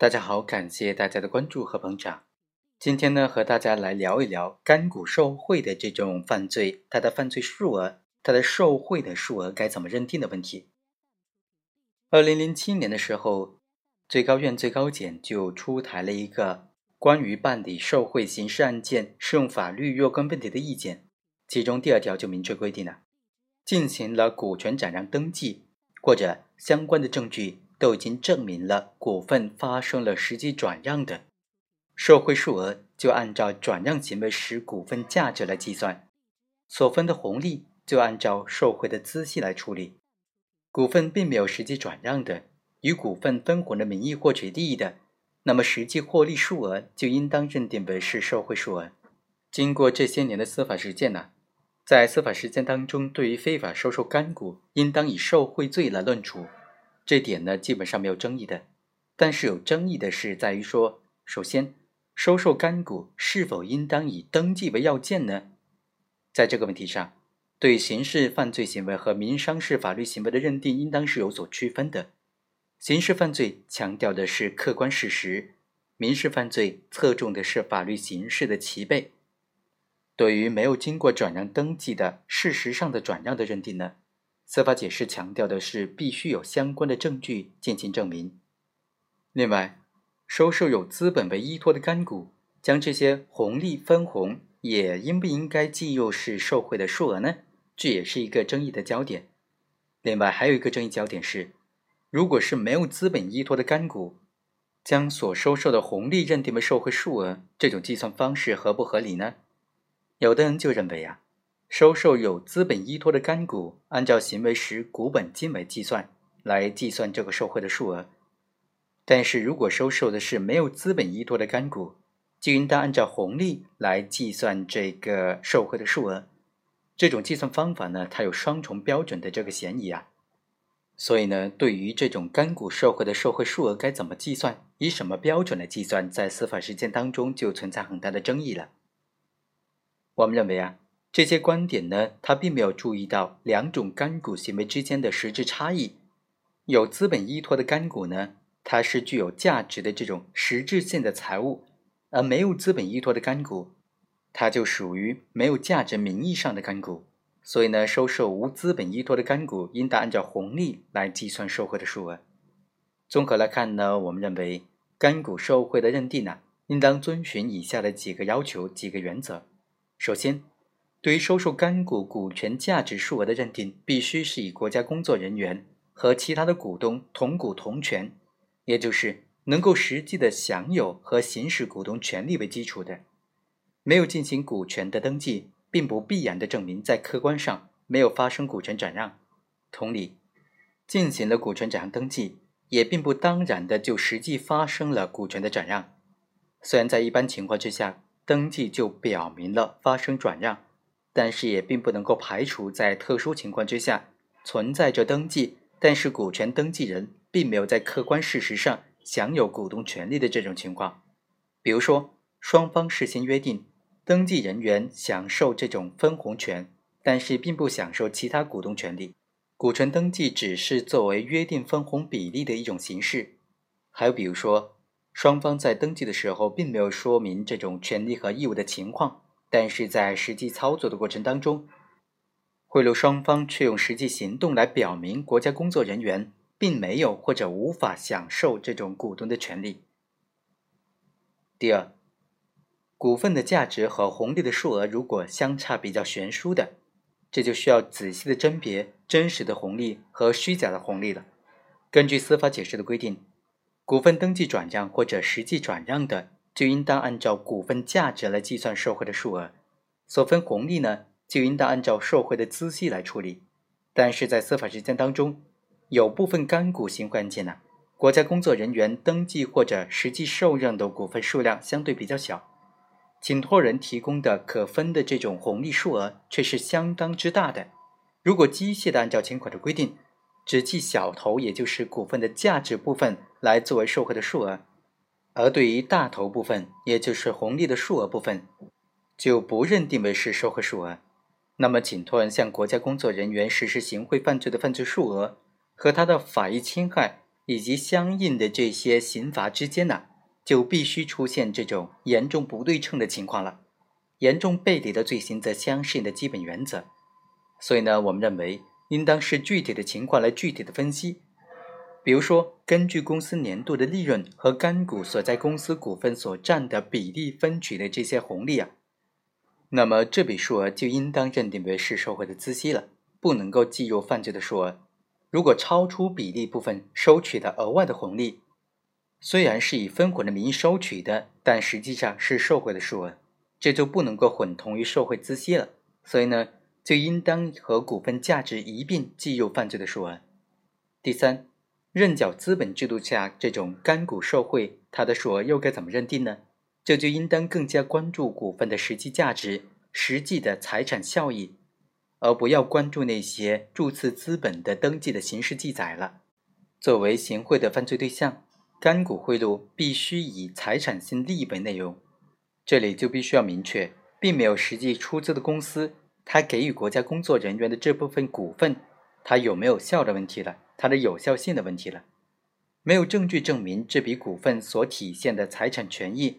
大家好，感谢大家的关注和捧场。今天呢，和大家来聊一聊干股受贿的这种犯罪，它的犯罪数额，它的受贿的数额该怎么认定的问题。二零零七年的时候，最高院、最高检就出台了一个关于办理受贿刑事案件适用法律若干问题的意见，其中第二条就明确规定了，进行了股权转让登记或者相关的证据。都已经证明了股份发生了实际转让的，受贿数额就按照转让行为时股份价值来计算，所分的红利就按照受贿的资息来处理。股份并没有实际转让的，以股份分红的名义获取利益的，那么实际获利数额就应当认定为是受贿数额。经过这些年的司法实践呢，在司法实践当中，对于非法收受干股，应当以受贿罪来论处。这点呢，基本上没有争议的，但是有争议的是在于说，首先，收受干股是否应当以登记为要件呢？在这个问题上，对刑事犯罪行为和民商事法律行为的认定应当是有所区分的。刑事犯罪强调的是客观事实，民事犯罪侧重的是法律形式的齐备。对于没有经过转让登记的事实上的转让的认定呢？司法解释强调的是必须有相关的证据进行证明。另外，收受有资本为依托的干股，将这些红利分红也应不应该计入是受贿的数额呢？这也是一个争议的焦点。另外，还有一个争议焦点是，如果是没有资本依托的干股，将所收受的红利认定为受贿数额，这种计算方式合不合理呢？有的人就认为啊。收受有资本依托的干股，按照行为时股本金为计算，来计算这个受贿的数额。但是如果收受的是没有资本依托的干股，就应当按照红利来计算这个受贿的数额。这种计算方法呢，它有双重标准的这个嫌疑啊。所以呢，对于这种干股受贿的受贿数额该怎么计算，以什么标准来计算，在司法实践当中就存在很大的争议了。我们认为啊。这些观点呢，他并没有注意到两种干股行为之间的实质差异。有资本依托的干股呢，它是具有价值的这种实质性的财物；而没有资本依托的干股，它就属于没有价值名义上的干股。所以呢，收受无资本依托的干股，应当按照红利来计算受贿的数额。综合来看呢，我们认为干股受贿的认定呢，应当遵循以下的几个要求、几个原则。首先，对于收受干股股权价值数额的认定，必须是以国家工作人员和其他的股东同股同权，也就是能够实际的享有和行使股东权利为基础的。没有进行股权的登记，并不必然的证明在客观上没有发生股权转让。同理，进行了股权转让登记，也并不当然的就实际发生了股权的转让。虽然在一般情况之下，登记就表明了发生转让。但是也并不能够排除在特殊情况之下存在着登记，但是股权登记人并没有在客观事实上享有股东权利的这种情况。比如说，双方事先约定，登记人员享受这种分红权，但是并不享受其他股东权利，股权登记只是作为约定分红比例的一种形式。还有比如说，双方在登记的时候并没有说明这种权利和义务的情况。但是在实际操作的过程当中，贿赂双方却用实际行动来表明国家工作人员并没有或者无法享受这种股东的权利。第二，股份的价值和红利的数额如果相差比较悬殊的，这就需要仔细的甄别真实的红利和虚假的红利了。根据司法解释的规定，股份登记转让或者实际转让的。就应当按照股份价值来计算受贿的数额，所分红利呢，就应当按照受贿的孳息来处理。但是在司法实践当中，有部分干股行贿案件呢，国家工作人员登记或者实际受让的股份数量相对比较小，请托人提供的可分的这种红利数额却是相当之大的。如果机械的按照前款的规定，只计小头，也就是股份的价值部分来作为受贿的数额。而对于大头部分，也就是红利的数额部分，就不认定为是受贿数额。那么，请托人向国家工作人员实施行贿犯罪的犯罪数额和他的法益侵害以及相应的这些刑罚之间呢，就必须出现这种严重不对称的情况了。严重背离的罪行则相适应的基本原则。所以呢，我们认为应当是具体的情况来具体的分析。比如说，根据公司年度的利润和干股所在公司股份所占的比例分取的这些红利啊，那么这笔数额就应当认定为是受贿的孳息了，不能够计入犯罪的数额。如果超出比例部分收取的额外的红利，虽然是以分红的名义收取的，但实际上是受贿的数额，这就不能够混同于受贿孳息了。所以呢，就应当和股份价值一并计入犯罪的数额。第三。认缴资本制度下，这种干股受贿，它的数额又该怎么认定呢？这就应当更加关注股份的实际价值、实际的财产效益，而不要关注那些注册资本的登记的形式记载了。作为行贿的犯罪对象，干股贿赂必须以财产性利益为内容。这里就必须要明确，并没有实际出资的公司，他给予国家工作人员的这部分股份，它有没有效的问题了。它的有效性的问题了，没有证据证明这笔股份所体现的财产权益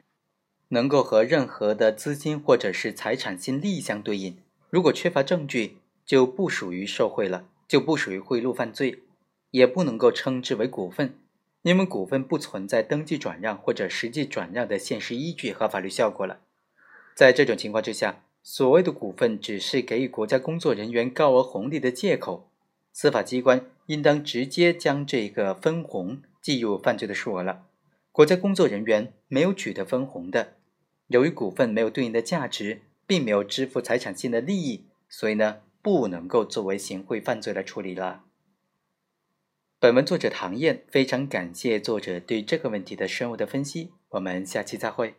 能够和任何的资金或者是财产性利益相对应。如果缺乏证据，就不属于受贿了，就不属于贿赂犯罪，也不能够称之为股份，因为股份不存在登记转让或者实际转让的现实依据和法律效果了。在这种情况之下，所谓的股份只是给予国家工作人员高额红利的借口。司法机关应当直接将这个分红计入犯罪的数额了。国家工作人员没有取得分红的，由于股份没有对应的价值，并没有支付财产性的利益，所以呢，不能够作为行贿犯罪来处理了。本文作者唐燕非常感谢作者对这个问题的深入的分析。我们下期再会。